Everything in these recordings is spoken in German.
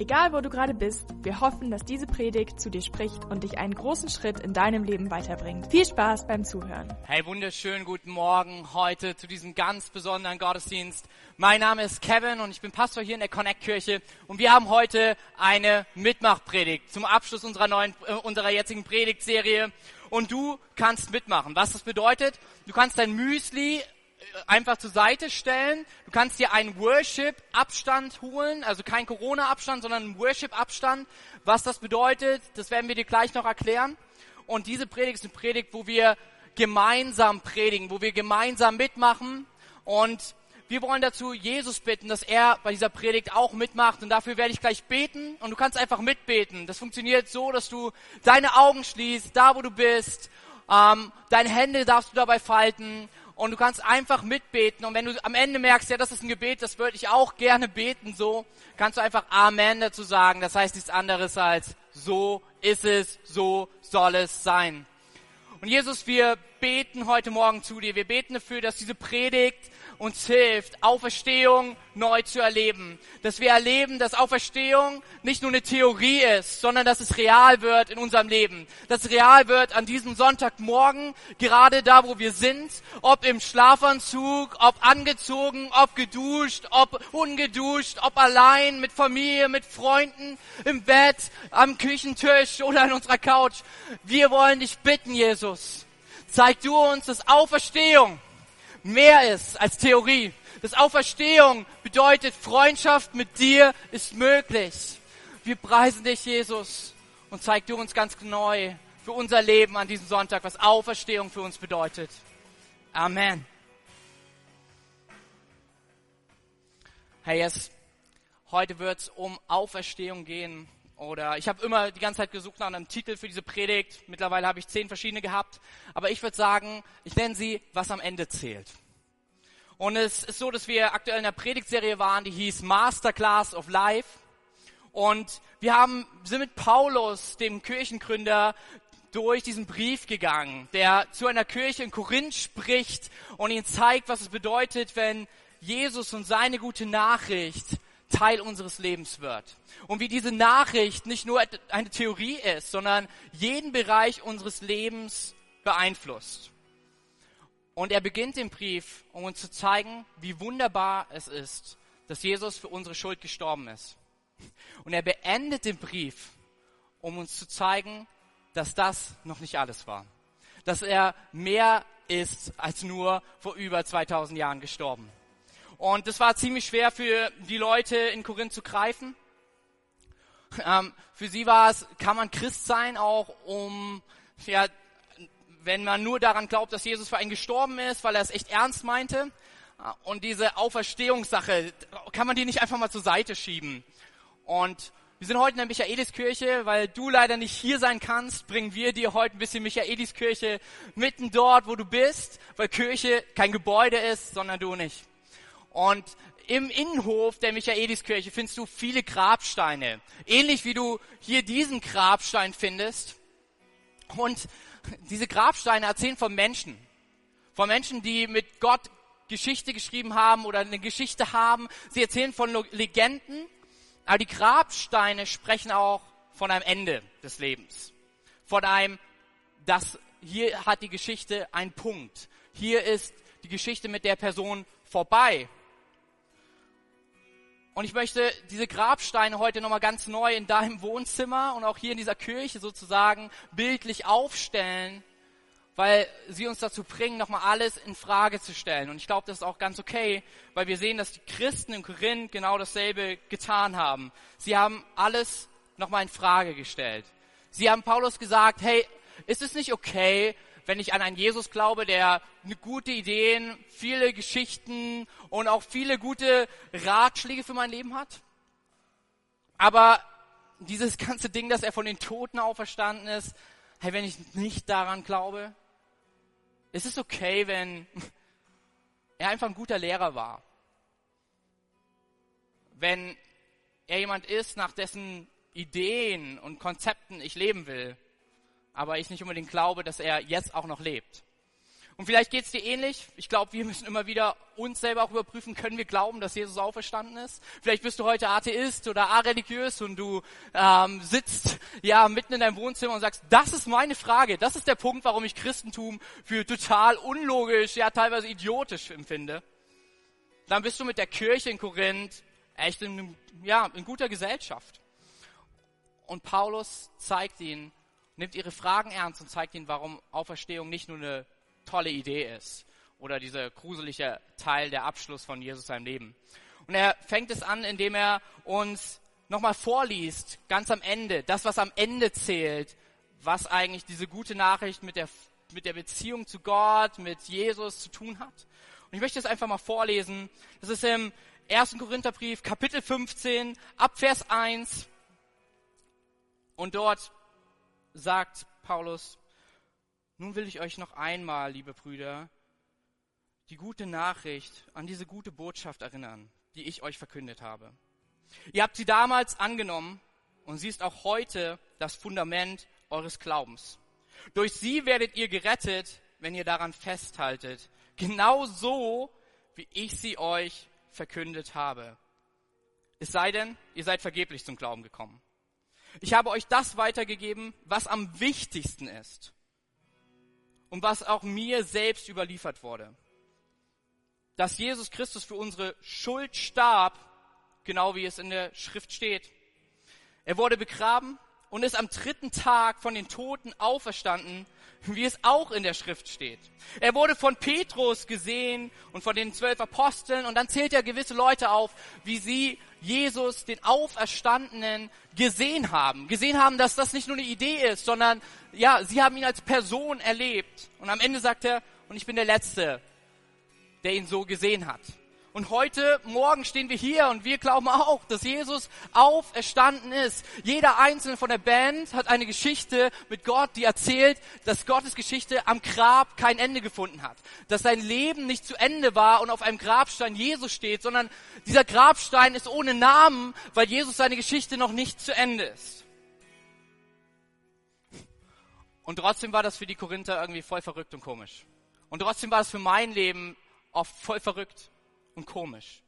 Egal wo du gerade bist, wir hoffen, dass diese Predigt zu dir spricht und dich einen großen Schritt in deinem Leben weiterbringt. Viel Spaß beim Zuhören. Hey, wunderschönen guten Morgen heute zu diesem ganz besonderen Gottesdienst. Mein Name ist Kevin und ich bin Pastor hier in der Connect Kirche und wir haben heute eine Mitmachpredigt zum Abschluss unserer neuen, äh, unserer jetzigen Predigtserie und du kannst mitmachen. Was das bedeutet? Du kannst dein Müsli einfach zur Seite stellen. Du kannst dir einen Worship-Abstand holen, also kein Corona-Abstand, sondern einen Worship-Abstand. Was das bedeutet, das werden wir dir gleich noch erklären. Und diese Predigt ist eine Predigt, wo wir gemeinsam predigen, wo wir gemeinsam mitmachen. Und wir wollen dazu Jesus bitten, dass er bei dieser Predigt auch mitmacht. Und dafür werde ich gleich beten. Und du kannst einfach mitbeten. Das funktioniert so, dass du deine Augen schließt, da wo du bist. Ähm, deine Hände darfst du dabei falten und du kannst einfach mitbeten. Und wenn du am Ende merkst, ja, das ist ein Gebet, das würde ich auch gerne beten, so, kannst du einfach Amen dazu sagen. Das heißt nichts anderes als, so ist es, so soll es sein. Und Jesus, wir beten heute Morgen zu dir. Wir beten dafür, dass diese Predigt uns hilft, Auferstehung neu zu erleben. Dass wir erleben, dass Auferstehung nicht nur eine Theorie ist, sondern dass es real wird in unserem Leben. Dass es real wird an diesem Sonntagmorgen, gerade da, wo wir sind, ob im Schlafanzug, ob angezogen, ob geduscht, ob ungeduscht, ob allein, mit Familie, mit Freunden, im Bett, am Küchentisch oder an unserer Couch. Wir wollen dich bitten, Jesus. Zeig du uns, dass Auferstehung mehr ist als Theorie. Das Auferstehung bedeutet, Freundschaft mit dir ist möglich. Wir preisen dich, Jesus, und zeig du uns ganz neu für unser Leben an diesem Sonntag, was Auferstehung für uns bedeutet. Amen. Hey, yes. heute wird es um Auferstehung gehen. Oder ich habe immer die ganze Zeit gesucht nach einem Titel für diese Predigt. Mittlerweile habe ich zehn verschiedene gehabt. Aber ich würde sagen, ich nenne sie, was am Ende zählt. Und es ist so, dass wir aktuell in der Predigtserie waren, die hieß Masterclass of Life. Und wir haben, sind mit Paulus, dem Kirchengründer, durch diesen Brief gegangen, der zu einer Kirche in Korinth spricht und ihnen zeigt, was es bedeutet, wenn Jesus und seine gute Nachricht Teil unseres Lebens wird. Und wie diese Nachricht nicht nur eine Theorie ist, sondern jeden Bereich unseres Lebens beeinflusst. Und er beginnt den Brief, um uns zu zeigen, wie wunderbar es ist, dass Jesus für unsere Schuld gestorben ist. Und er beendet den Brief, um uns zu zeigen, dass das noch nicht alles war. Dass er mehr ist als nur vor über 2000 Jahren gestorben. Und das war ziemlich schwer für die Leute in Korinth zu greifen. Ähm, für sie war es, kann man Christ sein, auch um ja, wenn man nur daran glaubt, dass Jesus für einen gestorben ist, weil er es echt ernst meinte. Und diese Auferstehungssache, kann man die nicht einfach mal zur Seite schieben. Und wir sind heute in der Michaeliskirche, weil du leider nicht hier sein kannst, bringen wir dir heute ein bisschen Michaeliskirche mitten dort, wo du bist, weil Kirche kein Gebäude ist, sondern du nicht. Und im Innenhof der Michaeliskirche findest du viele Grabsteine. Ähnlich wie du hier diesen Grabstein findest. Und diese Grabsteine erzählen von Menschen. Von Menschen, die mit Gott Geschichte geschrieben haben oder eine Geschichte haben. Sie erzählen von Legenden. Aber die Grabsteine sprechen auch von einem Ende des Lebens. Von einem, das, hier hat die Geschichte einen Punkt. Hier ist die Geschichte mit der Person vorbei. Und ich möchte diese Grabsteine heute nochmal ganz neu in deinem Wohnzimmer und auch hier in dieser Kirche sozusagen bildlich aufstellen, weil sie uns dazu bringen, nochmal alles in Frage zu stellen. Und ich glaube, das ist auch ganz okay, weil wir sehen, dass die Christen in Korinth genau dasselbe getan haben. Sie haben alles nochmal in Frage gestellt. Sie haben Paulus gesagt, hey, ist es nicht okay, wenn ich an einen Jesus glaube, der gute Ideen, viele Geschichten und auch viele gute Ratschläge für mein Leben hat. Aber dieses ganze Ding, dass er von den Toten auferstanden ist, hey, wenn ich nicht daran glaube? Ist es okay, wenn er einfach ein guter Lehrer war? Wenn er jemand ist, nach dessen Ideen und Konzepten ich leben will, aber ich nicht unbedingt glaube, dass er jetzt auch noch lebt. Und vielleicht geht es dir ähnlich. Ich glaube, wir müssen immer wieder uns selber auch überprüfen, können wir glauben, dass Jesus auferstanden ist? Vielleicht bist du heute Atheist oder areligiös und du ähm, sitzt ja mitten in deinem Wohnzimmer und sagst, das ist meine Frage, das ist der Punkt, warum ich Christentum für total unlogisch, ja teilweise idiotisch empfinde. Dann bist du mit der Kirche in Korinth echt in, ja, in guter Gesellschaft. Und Paulus zeigt ihnen, nimmt ihre Fragen ernst und zeigt ihnen, warum Auferstehung nicht nur eine tolle Idee ist oder dieser gruselige Teil der Abschluss von Jesus seinem Leben. Und er fängt es an, indem er uns nochmal vorliest, ganz am Ende, das, was am Ende zählt, was eigentlich diese gute Nachricht mit der, mit der Beziehung zu Gott, mit Jesus zu tun hat. Und ich möchte es einfach mal vorlesen. Das ist im 1. Korintherbrief, Kapitel 15, ab Vers 1. Und dort sagt Paulus, nun will ich euch noch einmal, liebe Brüder, die gute Nachricht an diese gute Botschaft erinnern, die ich euch verkündet habe. Ihr habt sie damals angenommen und sie ist auch heute das Fundament eures Glaubens. Durch sie werdet ihr gerettet, wenn ihr daran festhaltet, genau so, wie ich sie euch verkündet habe. Es sei denn, ihr seid vergeblich zum Glauben gekommen. Ich habe euch das weitergegeben, was am wichtigsten ist und was auch mir selbst überliefert wurde. Dass Jesus Christus für unsere Schuld starb, genau wie es in der Schrift steht. Er wurde begraben und ist am dritten Tag von den Toten auferstanden, wie es auch in der Schrift steht. Er wurde von Petrus gesehen und von den zwölf Aposteln und dann zählt er gewisse Leute auf, wie sie Jesus, den Auferstandenen, gesehen haben. Gesehen haben, dass das nicht nur eine Idee ist, sondern ja, sie haben ihn als Person erlebt. Und am Ende sagt er, und ich bin der Letzte, der ihn so gesehen hat. Und heute Morgen stehen wir hier und wir glauben auch, dass Jesus auferstanden ist. Jeder einzelne von der Band hat eine Geschichte mit Gott, die erzählt, dass Gottes Geschichte am Grab kein Ende gefunden hat. Dass sein Leben nicht zu Ende war und auf einem Grabstein Jesus steht, sondern dieser Grabstein ist ohne Namen, weil Jesus seine Geschichte noch nicht zu Ende ist. Und trotzdem war das für die Korinther irgendwie voll verrückt und komisch. Und trotzdem war es für mein Leben oft voll verrückt und komisch.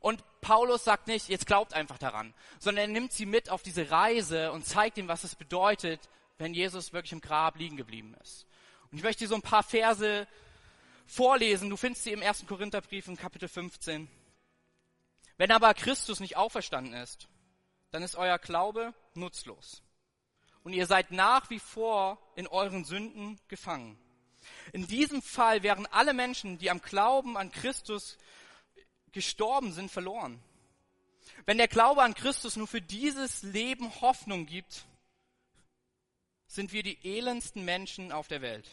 Und Paulus sagt nicht, jetzt glaubt einfach daran, sondern er nimmt sie mit auf diese Reise und zeigt ihnen, was es bedeutet, wenn Jesus wirklich im Grab liegen geblieben ist. Und ich möchte dir so ein paar Verse vorlesen. Du findest sie im 1. Korintherbrief in Kapitel 15. Wenn aber Christus nicht auferstanden ist, dann ist euer Glaube nutzlos. Und ihr seid nach wie vor in euren Sünden gefangen. In diesem Fall wären alle Menschen, die am Glauben an Christus gestorben sind, verloren. Wenn der Glaube an Christus nur für dieses Leben Hoffnung gibt, sind wir die elendsten Menschen auf der Welt.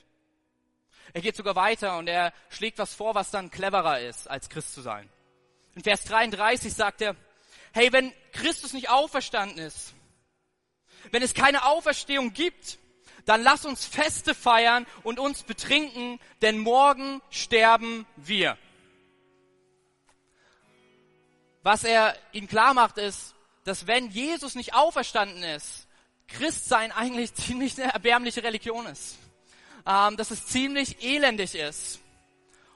Er geht sogar weiter und er schlägt was vor, was dann cleverer ist, als Christ zu sein. In Vers 33 sagt er, hey, wenn Christus nicht auferstanden ist, wenn es keine Auferstehung gibt, dann lass uns Feste feiern und uns betrinken, denn morgen sterben wir. Was er ihnen klar macht, ist, dass wenn Jesus nicht auferstanden ist, Christsein eigentlich ziemlich eine erbärmliche Religion ist. Ähm, dass es ziemlich elendig ist.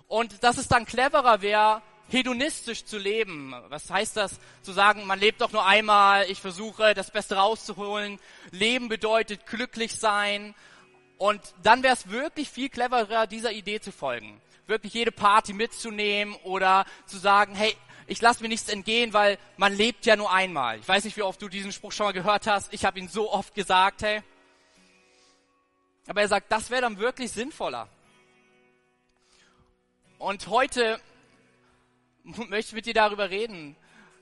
Und dass es dann cleverer wäre, hedonistisch zu leben. Was heißt das? Zu sagen, man lebt doch nur einmal, ich versuche das Beste rauszuholen. Leben bedeutet glücklich sein. Und dann wäre es wirklich viel cleverer, dieser Idee zu folgen. Wirklich jede Party mitzunehmen oder zu sagen, hey, ich lasse mir nichts entgehen, weil man lebt ja nur einmal. Ich weiß nicht, wie oft du diesen Spruch schon mal gehört hast. Ich habe ihn so oft gesagt, hey. Aber er sagt, das wäre dann wirklich sinnvoller. Und heute möchte mit dir darüber reden.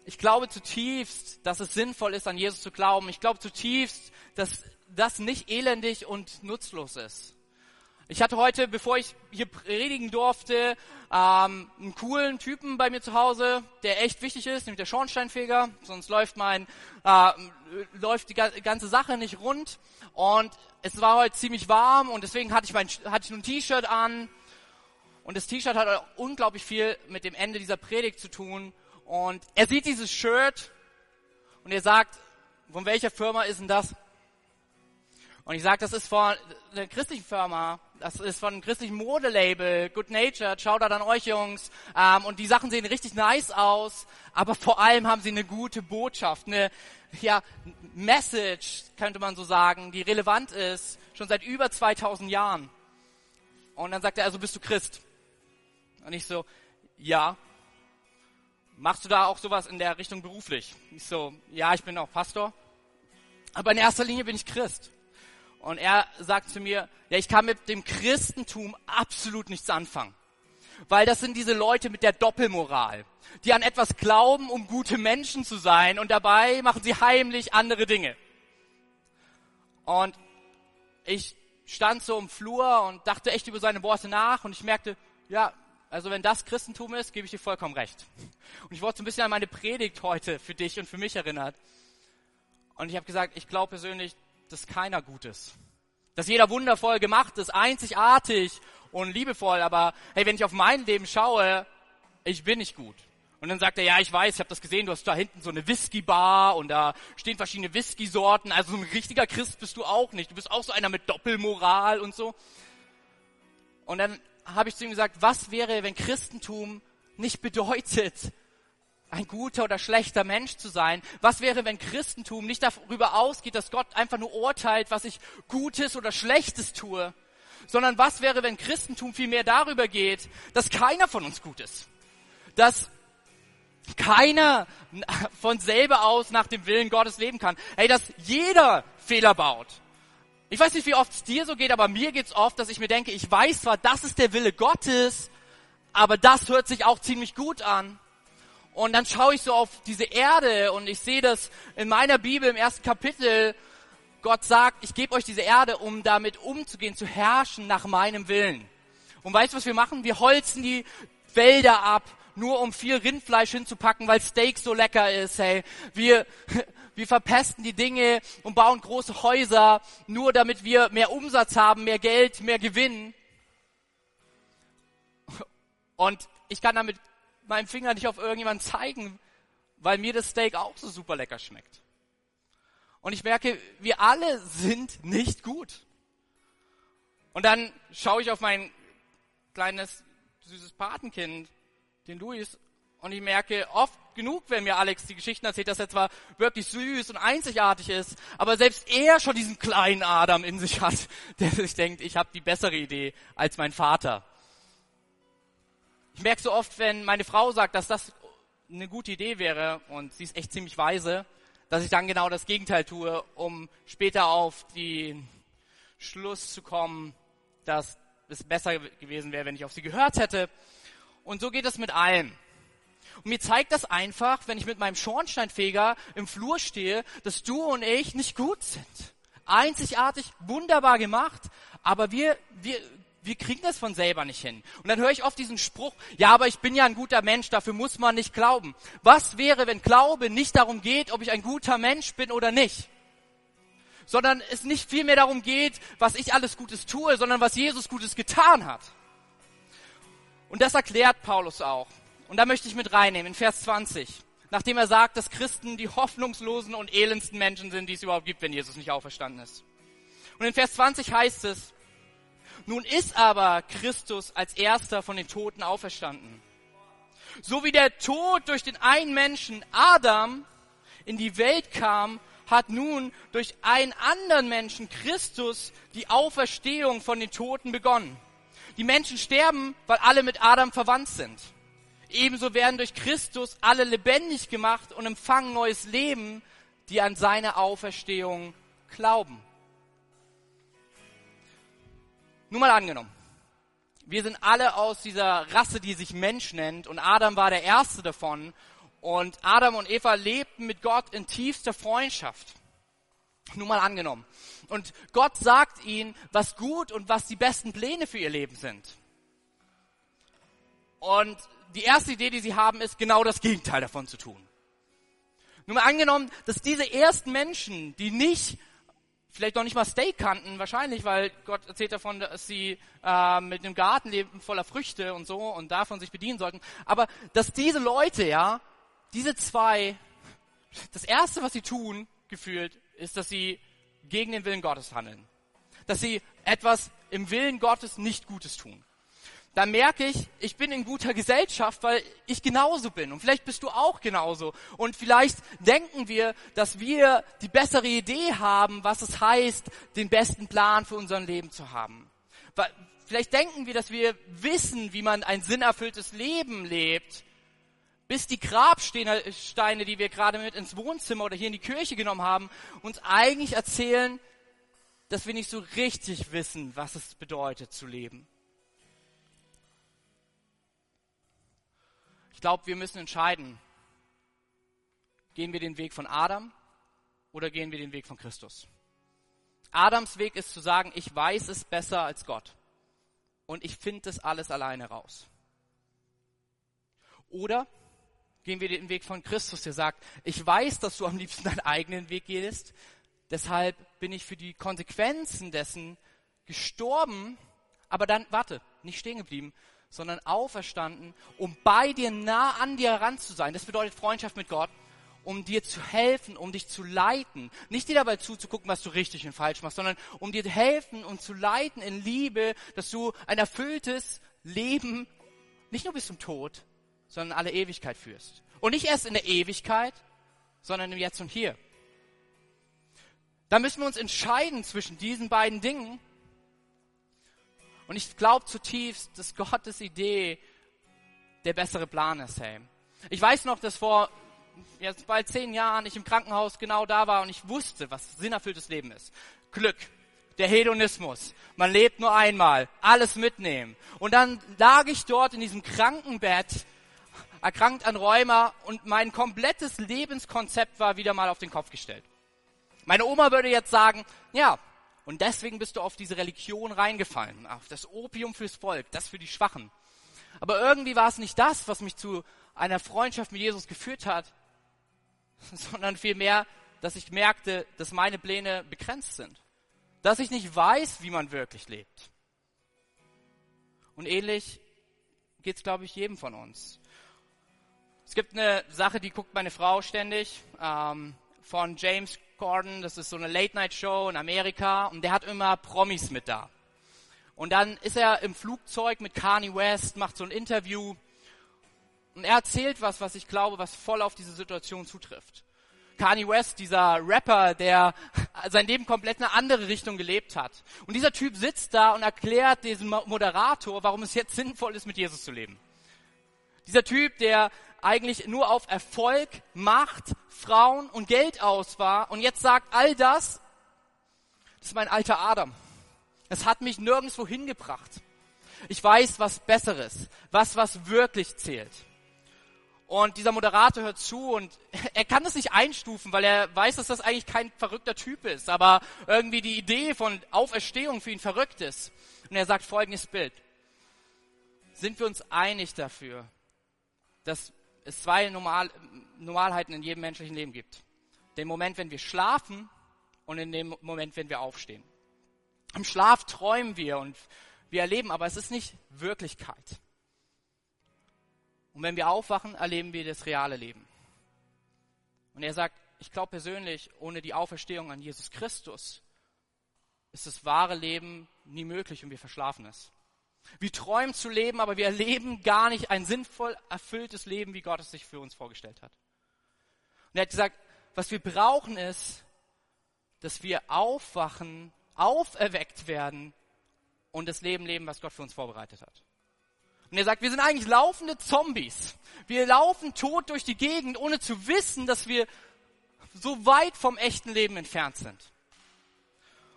Ich glaube zutiefst, dass es sinnvoll ist, an Jesus zu glauben. Ich glaube zutiefst, dass das nicht elendig und nutzlos ist. Ich hatte heute, bevor ich hier predigen durfte, ähm, einen coolen Typen bei mir zu Hause, der echt wichtig ist, nämlich der Schornsteinfeger. Sonst läuft mein äh, läuft die ganze Sache nicht rund. Und es war heute ziemlich warm und deswegen hatte ich mein hatte ich ein T-Shirt an. Und das T-Shirt hat unglaublich viel mit dem Ende dieser Predigt zu tun. Und er sieht dieses Shirt und er sagt, von welcher Firma ist denn das? Und ich sage, das ist von einer christlichen Firma, das ist von einem christlichen Modelabel, Good Natured, schaut da an euch Jungs. Ähm, und die Sachen sehen richtig nice aus, aber vor allem haben sie eine gute Botschaft, eine ja, Message, könnte man so sagen, die relevant ist, schon seit über 2000 Jahren. Und dann sagt er, also bist du Christ? Und ich so, ja. Machst du da auch sowas in der Richtung beruflich? Ich so, ja, ich bin auch Pastor. Aber in erster Linie bin ich Christ. Und er sagt zu mir, ja, ich kann mit dem Christentum absolut nichts anfangen. Weil das sind diese Leute mit der Doppelmoral, die an etwas glauben, um gute Menschen zu sein und dabei machen sie heimlich andere Dinge. Und ich stand so im Flur und dachte echt über seine Worte nach und ich merkte, ja, also wenn das Christentum ist, gebe ich dir vollkommen recht. Und ich wurde so ein bisschen an meine Predigt heute für dich und für mich erinnert. Und ich habe gesagt, ich glaube persönlich, dass keiner gut ist. Dass jeder wundervoll gemacht ist, einzigartig und liebevoll, aber hey, wenn ich auf mein Leben schaue, ich bin nicht gut. Und dann sagt er, ja, ich weiß, ich habe das gesehen, du hast da hinten so eine Whisky-Bar und da stehen verschiedene Whisky-Sorten. Also so ein richtiger Christ bist du auch nicht. Du bist auch so einer mit Doppelmoral und so. Und dann habe ich zu ihm gesagt, was wäre, wenn Christentum nicht bedeutet, ein guter oder schlechter Mensch zu sein? Was wäre, wenn Christentum nicht darüber ausgeht, dass Gott einfach nur urteilt, was ich Gutes oder Schlechtes tue? Sondern was wäre, wenn Christentum vielmehr darüber geht, dass keiner von uns gut ist? Dass keiner von selber aus nach dem Willen Gottes leben kann. Hey, dass jeder Fehler baut. Ich weiß nicht, wie oft es dir so geht, aber mir geht's oft, dass ich mir denke, ich weiß zwar, das ist der Wille Gottes, aber das hört sich auch ziemlich gut an. Und dann schaue ich so auf diese Erde und ich sehe das in meiner Bibel im ersten Kapitel. Gott sagt, ich gebe euch diese Erde, um damit umzugehen, zu herrschen nach meinem Willen. Und weißt du, was wir machen? Wir holzen die Wälder ab, nur um viel Rindfleisch hinzupacken, weil Steak so lecker ist. Hey, wir, wir verpesten die Dinge und bauen große Häuser, nur damit wir mehr Umsatz haben, mehr Geld, mehr Gewinn. Und ich kann damit meinem Finger nicht auf irgendjemanden zeigen, weil mir das Steak auch so super lecker schmeckt. Und ich merke, wir alle sind nicht gut. Und dann schaue ich auf mein kleines, süßes Patenkind, den Luis, und ich merke oft genug, wenn mir Alex die Geschichten erzählt, dass er zwar wirklich süß und einzigartig ist, aber selbst er schon diesen kleinen Adam in sich hat, der sich denkt, ich habe die bessere Idee als mein Vater. Ich merke so oft, wenn meine Frau sagt, dass das eine gute Idee wäre und sie ist echt ziemlich weise, dass ich dann genau das Gegenteil tue, um später auf den Schluss zu kommen, dass es besser gewesen wäre, wenn ich auf sie gehört hätte. Und so geht es mit allem. Und mir zeigt das einfach, wenn ich mit meinem Schornsteinfeger im Flur stehe, dass du und ich nicht gut sind. Einzigartig, wunderbar gemacht, aber wir, wir wir kriegen das von selber nicht hin. Und dann höre ich oft diesen Spruch, ja, aber ich bin ja ein guter Mensch, dafür muss man nicht glauben. Was wäre, wenn Glaube nicht darum geht, ob ich ein guter Mensch bin oder nicht? Sondern es nicht viel mehr darum geht, was ich alles Gutes tue, sondern was Jesus Gutes getan hat. Und das erklärt Paulus auch. Und da möchte ich mit reinnehmen, in Vers 20. Nachdem er sagt, dass Christen die hoffnungslosen und elendsten Menschen sind, die es überhaupt gibt, wenn Jesus nicht auferstanden ist. Und in Vers 20 heißt es, nun ist aber Christus als erster von den Toten auferstanden. So wie der Tod durch den einen Menschen Adam in die Welt kam, hat nun durch einen anderen Menschen Christus die Auferstehung von den Toten begonnen. Die Menschen sterben, weil alle mit Adam verwandt sind. Ebenso werden durch Christus alle lebendig gemacht und empfangen neues Leben, die an seine Auferstehung glauben. Nur mal angenommen. Wir sind alle aus dieser Rasse, die sich Mensch nennt und Adam war der erste davon und Adam und Eva lebten mit Gott in tiefster Freundschaft. Nur mal angenommen. Und Gott sagt ihnen, was gut und was die besten Pläne für ihr Leben sind. Und die erste Idee, die sie haben, ist genau das Gegenteil davon zu tun. Nur mal angenommen, dass diese ersten Menschen, die nicht, vielleicht noch nicht mal Steak kannten, wahrscheinlich, weil Gott erzählt davon, dass sie äh, mit einem Garten leben voller Früchte und so und davon sich bedienen sollten. Aber dass diese Leute, ja, diese zwei, das erste, was sie tun, gefühlt, ist, dass sie gegen den Willen Gottes handeln. Dass sie etwas im Willen Gottes nicht Gutes tun da merke ich, ich bin in guter Gesellschaft, weil ich genauso bin. Und vielleicht bist du auch genauso. Und vielleicht denken wir, dass wir die bessere Idee haben, was es heißt, den besten Plan für unser Leben zu haben. Vielleicht denken wir, dass wir wissen, wie man ein sinnerfülltes Leben lebt, bis die Grabsteine, die wir gerade mit ins Wohnzimmer oder hier in die Kirche genommen haben, uns eigentlich erzählen, dass wir nicht so richtig wissen, was es bedeutet zu leben. Ich glaube, wir müssen entscheiden, gehen wir den Weg von Adam oder gehen wir den Weg von Christus. Adams Weg ist zu sagen, ich weiß es besser als Gott und ich finde das alles alleine raus. Oder gehen wir den Weg von Christus, der sagt, ich weiß, dass du am liebsten deinen eigenen Weg gehst, deshalb bin ich für die Konsequenzen dessen gestorben, aber dann, warte, nicht stehen geblieben, sondern auferstanden, um bei dir nah an dir heran zu sein. Das bedeutet Freundschaft mit Gott, um dir zu helfen, um dich zu leiten. Nicht dir dabei zuzugucken, was du richtig und falsch machst, sondern um dir helfen und zu leiten in Liebe, dass du ein erfülltes Leben nicht nur bis zum Tod, sondern alle Ewigkeit führst. Und nicht erst in der Ewigkeit, sondern im Jetzt und Hier. Da müssen wir uns entscheiden zwischen diesen beiden Dingen und ich glaube zutiefst, dass Gottes Idee der bessere Plan ist, hey. Ich weiß noch, dass vor jetzt bald zehn Jahren ich im Krankenhaus genau da war und ich wusste, was sinnerfülltes Leben ist. Glück, der Hedonismus. Man lebt nur einmal, alles mitnehmen. Und dann lag ich dort in diesem Krankenbett, erkrankt an Rheuma und mein komplettes Lebenskonzept war wieder mal auf den Kopf gestellt. Meine Oma würde jetzt sagen, ja, und deswegen bist du auf diese Religion reingefallen, auf das Opium fürs Volk, das für die Schwachen. Aber irgendwie war es nicht das, was mich zu einer Freundschaft mit Jesus geführt hat, sondern vielmehr, dass ich merkte, dass meine Pläne begrenzt sind. Dass ich nicht weiß, wie man wirklich lebt. Und ähnlich geht es, glaube ich, jedem von uns. Es gibt eine Sache, die guckt meine Frau ständig, ähm, von James Gordon, das ist so eine Late-Night-Show in Amerika und der hat immer Promis mit da. Und dann ist er im Flugzeug mit Kanye West, macht so ein Interview und er erzählt was, was ich glaube, was voll auf diese Situation zutrifft. Kanye West, dieser Rapper, der sein Leben komplett in eine andere Richtung gelebt hat. Und dieser Typ sitzt da und erklärt diesem Moderator, warum es jetzt sinnvoll ist, mit Jesus zu leben. Dieser Typ, der eigentlich nur auf Erfolg, Macht, Frauen und Geld aus war und jetzt sagt, all das, das ist mein alter Adam. Es hat mich nirgendwo hingebracht. Ich weiß was Besseres, was was wirklich zählt. Und dieser Moderator hört zu und er kann das nicht einstufen, weil er weiß, dass das eigentlich kein verrückter Typ ist, aber irgendwie die Idee von Auferstehung für ihn verrückt ist. Und er sagt folgendes Bild. Sind wir uns einig dafür, dass es zwei Normal, Normalheiten in jedem menschlichen Leben gibt. Den Moment, wenn wir schlafen und in dem Moment, wenn wir aufstehen. Im Schlaf träumen wir und wir erleben, aber es ist nicht Wirklichkeit. Und wenn wir aufwachen, erleben wir das reale Leben. Und er sagt, ich glaube persönlich, ohne die Auferstehung an Jesus Christus ist das wahre Leben nie möglich und wir verschlafen es. Wir träumen zu leben, aber wir erleben gar nicht ein sinnvoll erfülltes Leben, wie Gott es sich für uns vorgestellt hat. Und er hat gesagt, was wir brauchen ist, dass wir aufwachen, auferweckt werden und das Leben leben, was Gott für uns vorbereitet hat. Und er sagt, wir sind eigentlich laufende Zombies. Wir laufen tot durch die Gegend, ohne zu wissen, dass wir so weit vom echten Leben entfernt sind.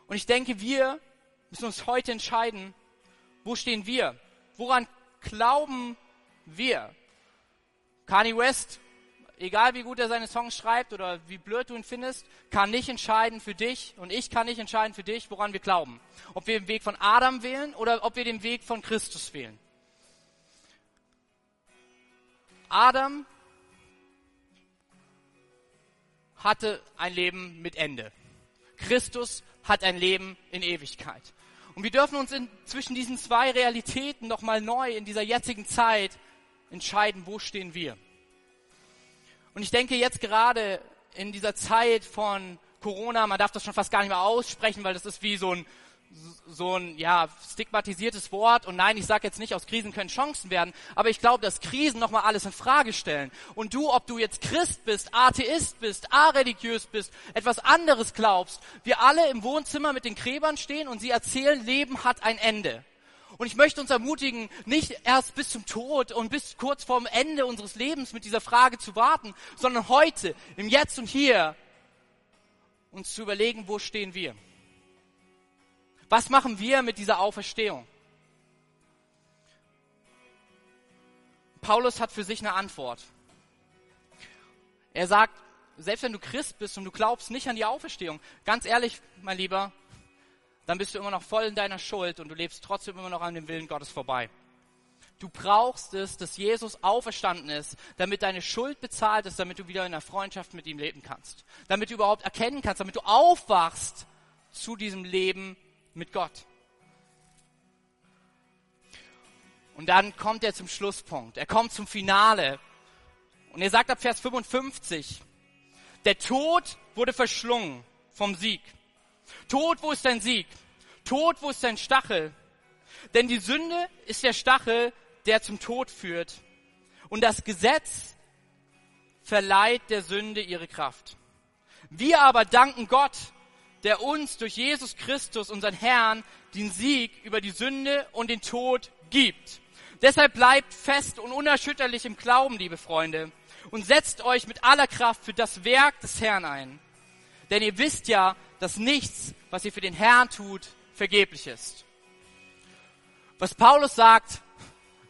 Und ich denke, wir müssen uns heute entscheiden, wo stehen wir? Woran glauben wir? Kanye West egal wie gut er seine Songs schreibt oder wie blöd du ihn findest, kann nicht entscheiden für dich und ich kann nicht entscheiden für dich, woran wir glauben. Ob wir den Weg von Adam wählen oder ob wir den Weg von Christus wählen. Adam hatte ein Leben mit Ende. Christus hat ein Leben in Ewigkeit. Und wir dürfen uns in, zwischen diesen zwei Realitäten nochmal neu in dieser jetzigen Zeit entscheiden, wo stehen wir. Und ich denke jetzt gerade in dieser Zeit von Corona, man darf das schon fast gar nicht mehr aussprechen, weil das ist wie so ein, so ein ja, stigmatisiertes Wort. Und nein, ich sage jetzt nicht, aus Krisen können Chancen werden, aber ich glaube, dass Krisen nochmal alles in Frage stellen. Und du, ob du jetzt Christ bist, Atheist bist, areligiös bist, etwas anderes glaubst, wir alle im Wohnzimmer mit den Gräbern stehen und sie erzählen, Leben hat ein Ende. Und ich möchte uns ermutigen, nicht erst bis zum Tod und bis kurz vorm Ende unseres Lebens mit dieser Frage zu warten, sondern heute, im Jetzt und Hier, uns zu überlegen, wo stehen wir? Was machen wir mit dieser Auferstehung? Paulus hat für sich eine Antwort. Er sagt, selbst wenn du Christ bist und du glaubst nicht an die Auferstehung, ganz ehrlich, mein Lieber, dann bist du immer noch voll in deiner Schuld und du lebst trotzdem immer noch an dem Willen Gottes vorbei. Du brauchst es, dass Jesus auferstanden ist, damit deine Schuld bezahlt ist, damit du wieder in einer Freundschaft mit ihm leben kannst. Damit du überhaupt erkennen kannst, damit du aufwachst zu diesem Leben mit Gott. Und dann kommt er zum Schlusspunkt. Er kommt zum Finale. Und er sagt ab Vers 55, der Tod wurde verschlungen vom Sieg. Tod, wo ist dein Sieg? Tod, wo ist dein Stachel? Denn die Sünde ist der Stachel, der zum Tod führt. Und das Gesetz verleiht der Sünde ihre Kraft. Wir aber danken Gott, der uns durch Jesus Christus, unseren Herrn, den Sieg über die Sünde und den Tod gibt. Deshalb bleibt fest und unerschütterlich im Glauben, liebe Freunde, und setzt euch mit aller Kraft für das Werk des Herrn ein. Denn ihr wisst ja, dass nichts, was ihr für den Herrn tut, vergeblich ist. Was Paulus sagt,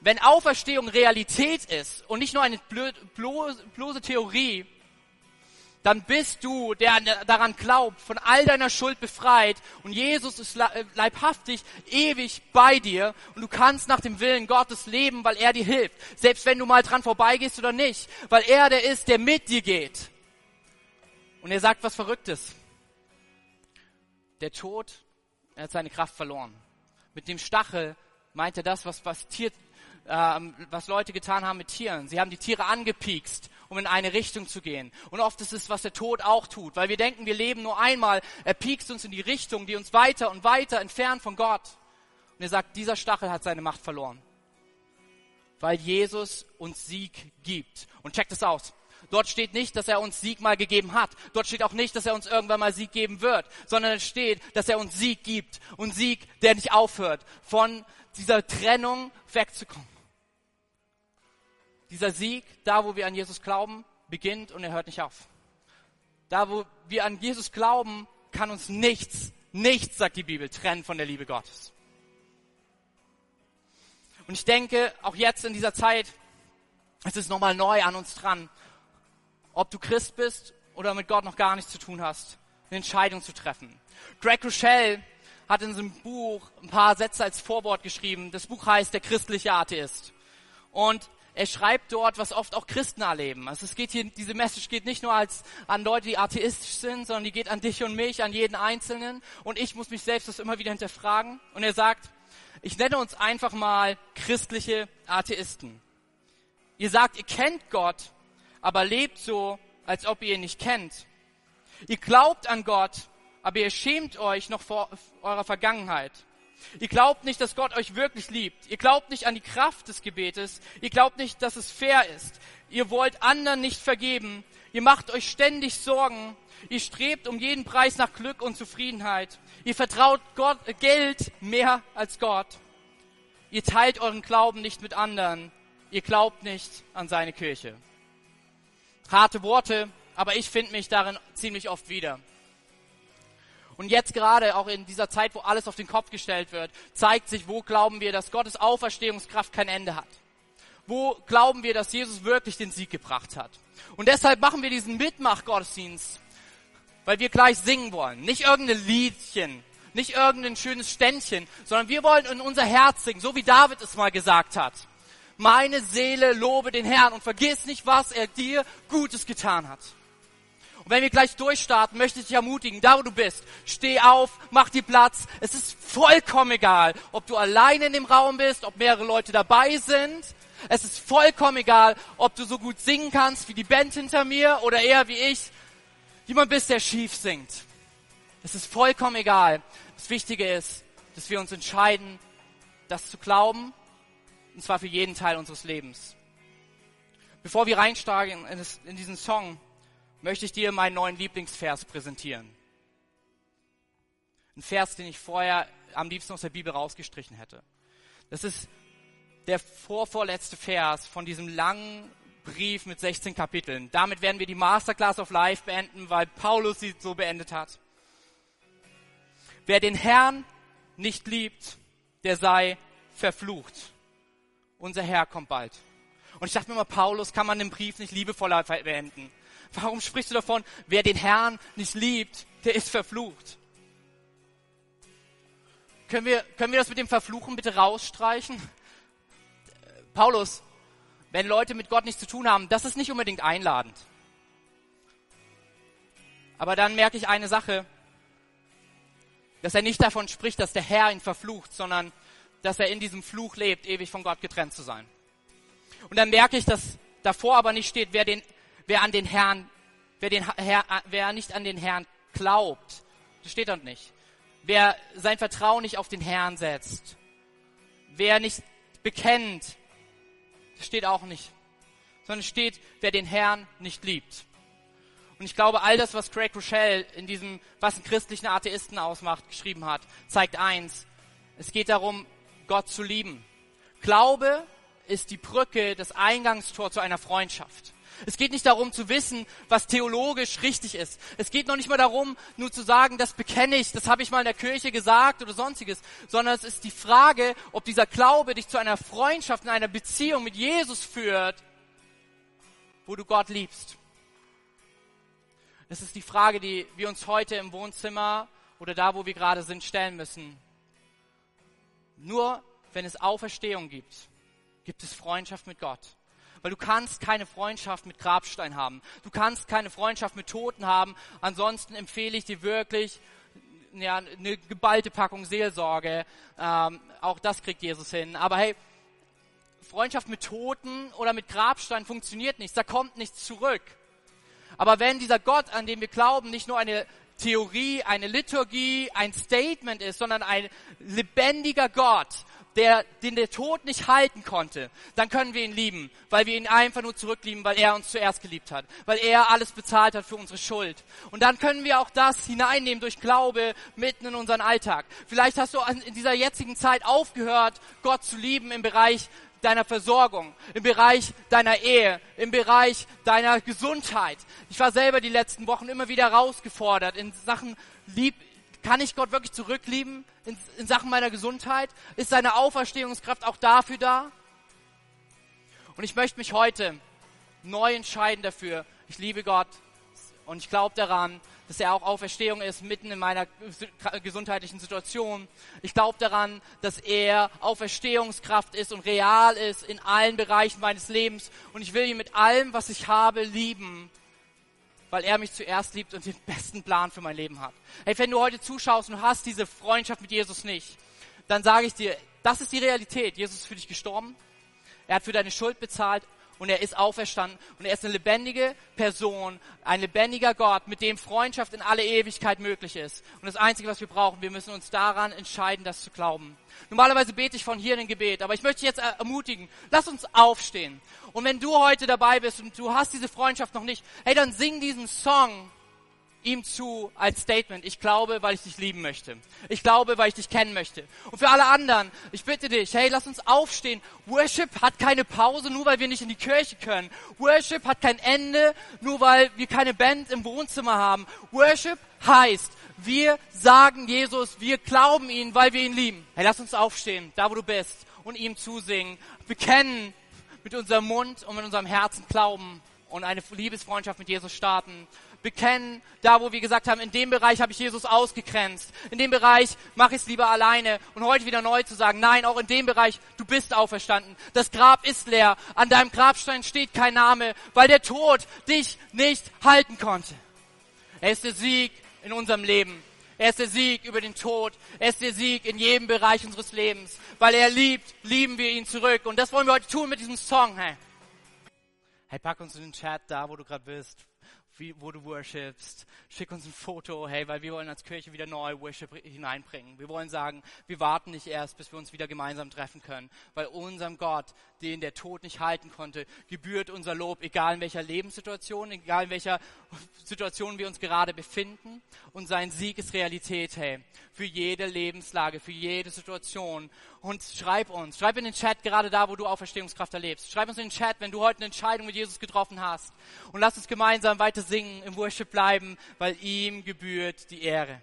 wenn Auferstehung Realität ist und nicht nur eine bloße Theorie, dann bist du, der daran glaubt, von all deiner Schuld befreit und Jesus ist leibhaftig ewig bei dir und du kannst nach dem Willen Gottes leben, weil er dir hilft. Selbst wenn du mal dran vorbeigehst oder nicht, weil er der ist, der mit dir geht. Und er sagt was Verrücktes. Der Tod, er hat seine Kraft verloren. Mit dem Stachel meint er das, was, was, Tier, äh, was Leute getan haben mit Tieren. Sie haben die Tiere angepiekst, um in eine Richtung zu gehen. Und oft ist es, was der Tod auch tut, weil wir denken, wir leben nur einmal. Er piekst uns in die Richtung, die uns weiter und weiter entfernt von Gott. Und er sagt, dieser Stachel hat seine Macht verloren. Weil Jesus uns Sieg gibt. Und checkt es aus. Dort steht nicht, dass er uns Sieg mal gegeben hat. Dort steht auch nicht, dass er uns irgendwann mal Sieg geben wird, sondern es steht, dass er uns Sieg gibt. Und Sieg, der nicht aufhört, von dieser Trennung wegzukommen. Dieser Sieg, da wo wir an Jesus glauben, beginnt und er hört nicht auf. Da wo wir an Jesus glauben, kann uns nichts, nichts, sagt die Bibel, trennen von der Liebe Gottes. Und ich denke, auch jetzt in dieser Zeit, es ist nochmal neu an uns dran, ob du Christ bist oder mit Gott noch gar nichts zu tun hast, eine Entscheidung zu treffen. Greg Rochelle hat in seinem Buch ein paar Sätze als Vorwort geschrieben. Das Buch heißt Der christliche Atheist. Und er schreibt dort, was oft auch Christen erleben. Also es geht hier, diese Message geht nicht nur als, an Leute, die atheistisch sind, sondern die geht an dich und mich, an jeden Einzelnen. Und ich muss mich selbst das immer wieder hinterfragen. Und er sagt, ich nenne uns einfach mal christliche Atheisten. Ihr sagt, ihr kennt Gott, aber lebt so, als ob ihr ihn nicht kennt. Ihr glaubt an Gott, aber ihr schämt euch noch vor eurer Vergangenheit. Ihr glaubt nicht, dass Gott euch wirklich liebt. Ihr glaubt nicht an die Kraft des Gebetes. Ihr glaubt nicht, dass es fair ist. Ihr wollt anderen nicht vergeben. Ihr macht euch ständig Sorgen. Ihr strebt um jeden Preis nach Glück und Zufriedenheit. Ihr vertraut Gott, Geld mehr als Gott. Ihr teilt euren Glauben nicht mit anderen. Ihr glaubt nicht an seine Kirche. Harte Worte, aber ich finde mich darin ziemlich oft wieder. Und jetzt gerade auch in dieser Zeit, wo alles auf den Kopf gestellt wird, zeigt sich, wo glauben wir, dass Gottes Auferstehungskraft kein Ende hat. wo glauben wir, dass Jesus wirklich den Sieg gebracht hat. Und deshalb machen wir diesen Mitmach-Gottesdienst, weil wir gleich singen wollen. Nicht irgendein Liedchen, nicht irgendein schönes Ständchen, sondern wir wollen in unser Herz singen, so wie David es mal gesagt hat. Meine Seele lobe den Herrn und vergiss nicht, was er dir Gutes getan hat. Und wenn wir gleich durchstarten, möchte ich dich ermutigen, da wo du bist, steh auf, mach dir Platz. Es ist vollkommen egal, ob du alleine in dem Raum bist, ob mehrere Leute dabei sind. Es ist vollkommen egal, ob du so gut singen kannst wie die Band hinter mir oder eher wie ich, jemand bist, der schief singt. Es ist vollkommen egal. Das Wichtige ist, dass wir uns entscheiden, das zu glauben, und zwar für jeden Teil unseres Lebens. Bevor wir reinsteigen in diesen Song, möchte ich dir meinen neuen Lieblingsvers präsentieren. Ein Vers, den ich vorher am liebsten aus der Bibel rausgestrichen hätte. Das ist der vorvorletzte Vers von diesem langen Brief mit 16 Kapiteln. Damit werden wir die Masterclass of Life beenden, weil Paulus sie so beendet hat. Wer den Herrn nicht liebt, der sei verflucht. Unser Herr kommt bald. Und ich dachte mir mal, Paulus, kann man den Brief nicht liebevoller beenden? Warum sprichst du davon, wer den Herrn nicht liebt, der ist verflucht? Können wir, können wir das mit dem Verfluchen bitte rausstreichen? Paulus, wenn Leute mit Gott nichts zu tun haben, das ist nicht unbedingt einladend. Aber dann merke ich eine Sache, dass er nicht davon spricht, dass der Herr ihn verflucht, sondern dass er in diesem Fluch lebt, ewig von Gott getrennt zu sein. Und dann merke ich, dass davor aber nicht steht, wer den wer an den Herrn, wer, den Herr, wer nicht an den Herrn glaubt, das steht dort nicht. Wer sein Vertrauen nicht auf den Herrn setzt, wer nicht bekennt, das steht auch nicht. Sondern steht, wer den Herrn nicht liebt. Und ich glaube, all das, was Craig Rochelle in diesem, was einen christlichen Atheisten ausmacht, geschrieben hat, zeigt eins. Es geht darum, Gott zu lieben. Glaube ist die Brücke, das Eingangstor zu einer Freundschaft. Es geht nicht darum zu wissen, was theologisch richtig ist. Es geht noch nicht mal darum, nur zu sagen, das bekenne ich, das habe ich mal in der Kirche gesagt oder sonstiges, sondern es ist die Frage, ob dieser Glaube dich zu einer Freundschaft, in einer Beziehung mit Jesus führt, wo du Gott liebst. Das ist die Frage, die wir uns heute im Wohnzimmer oder da, wo wir gerade sind, stellen müssen. Nur wenn es Auferstehung gibt, gibt es Freundschaft mit Gott. Weil du kannst keine Freundschaft mit Grabstein haben. Du kannst keine Freundschaft mit Toten haben. Ansonsten empfehle ich dir wirklich ja, eine geballte Packung Seelsorge. Ähm, auch das kriegt Jesus hin. Aber hey, Freundschaft mit Toten oder mit Grabstein funktioniert nicht. Da kommt nichts zurück. Aber wenn dieser Gott, an den wir glauben, nicht nur eine Theorie, eine Liturgie, ein Statement ist, sondern ein lebendiger Gott, der, den der Tod nicht halten konnte, dann können wir ihn lieben, weil wir ihn einfach nur zurücklieben, weil er uns zuerst geliebt hat, weil er alles bezahlt hat für unsere Schuld. Und dann können wir auch das hineinnehmen durch Glaube mitten in unseren Alltag. Vielleicht hast du in dieser jetzigen Zeit aufgehört, Gott zu lieben im Bereich deiner Versorgung, im Bereich deiner Ehe, im Bereich deiner Gesundheit. Ich war selber die letzten Wochen immer wieder herausgefordert in Sachen lieb, kann ich Gott wirklich zurücklieben in, in Sachen meiner Gesundheit? Ist seine Auferstehungskraft auch dafür da? Und ich möchte mich heute neu entscheiden dafür. Ich liebe Gott und ich glaube daran, dass er auch Auferstehung ist mitten in meiner gesundheitlichen Situation. Ich glaube daran, dass er Auferstehungskraft ist und real ist in allen Bereichen meines Lebens. Und ich will ihn mit allem, was ich habe, lieben weil er mich zuerst liebt und den besten Plan für mein Leben hat. Hey, wenn du heute zuschaust und du hast diese Freundschaft mit Jesus nicht, dann sage ich dir, das ist die Realität. Jesus ist für dich gestorben. Er hat für deine Schuld bezahlt und er ist auferstanden und er ist eine lebendige Person, ein lebendiger Gott, mit dem Freundschaft in alle Ewigkeit möglich ist. Und das Einzige, was wir brauchen, wir müssen uns daran entscheiden, das zu glauben. Normalerweise bete ich von hier in ein Gebet, aber ich möchte jetzt ermutigen, lass uns aufstehen. Und wenn du heute dabei bist und du hast diese Freundschaft noch nicht, hey, dann sing diesen Song ihm zu als Statement. Ich glaube, weil ich dich lieben möchte. Ich glaube, weil ich dich kennen möchte. Und für alle anderen, ich bitte dich, hey, lass uns aufstehen. Worship hat keine Pause, nur weil wir nicht in die Kirche können. Worship hat kein Ende, nur weil wir keine Band im Wohnzimmer haben. Worship heißt, wir sagen Jesus, wir glauben ihn, weil wir ihn lieben. Hey, lass uns aufstehen, da wo du bist, und ihm zusingen, bekennen, mit unserem Mund und mit unserem Herzen glauben und eine Liebesfreundschaft mit Jesus starten. Bekennen, da wo wir gesagt haben, in dem Bereich habe ich Jesus ausgegrenzt. In dem Bereich mache ich es lieber alleine. Und heute wieder neu zu sagen, nein, auch in dem Bereich, du bist auferstanden. Das Grab ist leer. An deinem Grabstein steht kein Name, weil der Tod dich nicht halten konnte. Er ist der Sieg in unserem Leben. Er ist der Sieg über den Tod. Er ist der Sieg in jedem Bereich unseres Lebens. Weil er liebt, lieben wir ihn zurück. Und das wollen wir heute tun mit diesem Song. Hey, hey pack uns in den Chat da, wo du gerade bist wie, wo du worshipst. Schick uns ein Foto, hey, weil wir wollen als Kirche wieder neu Worship hineinbringen. Wir wollen sagen, wir warten nicht erst, bis wir uns wieder gemeinsam treffen können, weil unserem Gott, den der Tod nicht halten konnte, gebührt unser Lob, egal in welcher Lebenssituation, egal in welcher Situation wir uns gerade befinden. Und sein Sieg ist Realität, hey, für jede Lebenslage, für jede Situation. Und schreib uns, schreib in den Chat gerade da, wo du Auferstehungskraft erlebst. Schreib uns in den Chat, wenn du heute eine Entscheidung mit Jesus getroffen hast. Und lass uns gemeinsam weiter singen, im Worship bleiben, weil ihm gebührt die Ehre.